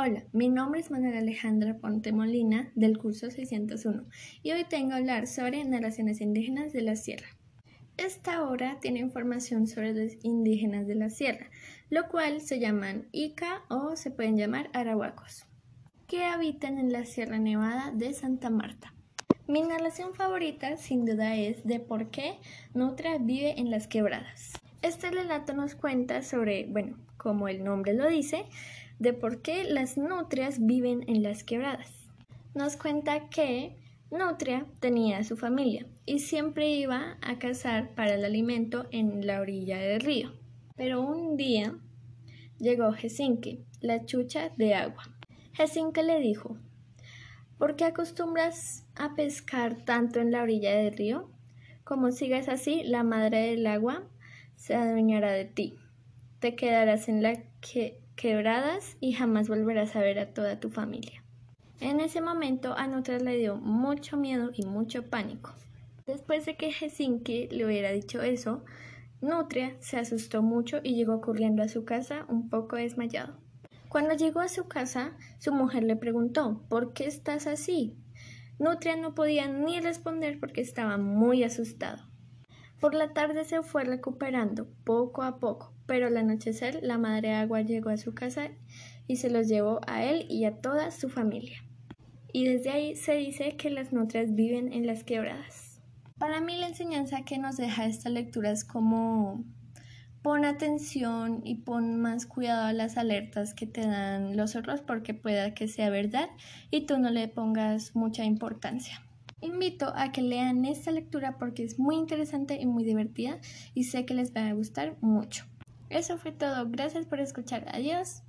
Hola, mi nombre es Manuel Alejandra Ponte Molina del curso 601 y hoy tengo a hablar sobre narraciones indígenas de la sierra. Esta obra tiene información sobre los indígenas de la sierra, lo cual se llaman Ica o se pueden llamar arahuacos, que habitan en la Sierra Nevada de Santa Marta. Mi narración favorita sin duda es de por qué Nutria vive en las quebradas. Este relato nos cuenta sobre, bueno, como el nombre lo dice, de por qué las nutrias viven en las quebradas. Nos cuenta que Nutria tenía su familia y siempre iba a cazar para el alimento en la orilla del río. Pero un día llegó Jesinque, la chucha de agua. Jesinque le dijo, ¿por qué acostumbras a pescar tanto en la orilla del río? Como sigas así, la madre del agua se adueñará de ti. Te quedarás en la que quebradas y jamás volverás a ver a toda tu familia. En ese momento a Nutria le dio mucho miedo y mucho pánico. Después de que Jesinki le hubiera dicho eso, Nutria se asustó mucho y llegó corriendo a su casa un poco desmayado. Cuando llegó a su casa, su mujer le preguntó ¿Por qué estás así? Nutria no podía ni responder porque estaba muy asustado. Por la tarde se fue recuperando poco a poco, pero al anochecer la madre agua llegó a su casa y se los llevó a él y a toda su familia. Y desde ahí se dice que las nutrias viven en las quebradas. Para mí la enseñanza que nos deja esta lectura es como pon atención y pon más cuidado a las alertas que te dan los otros porque pueda que sea verdad y tú no le pongas mucha importancia. Invito a que lean esta lectura porque es muy interesante y muy divertida y sé que les va a gustar mucho. Eso fue todo. Gracias por escuchar. Adiós.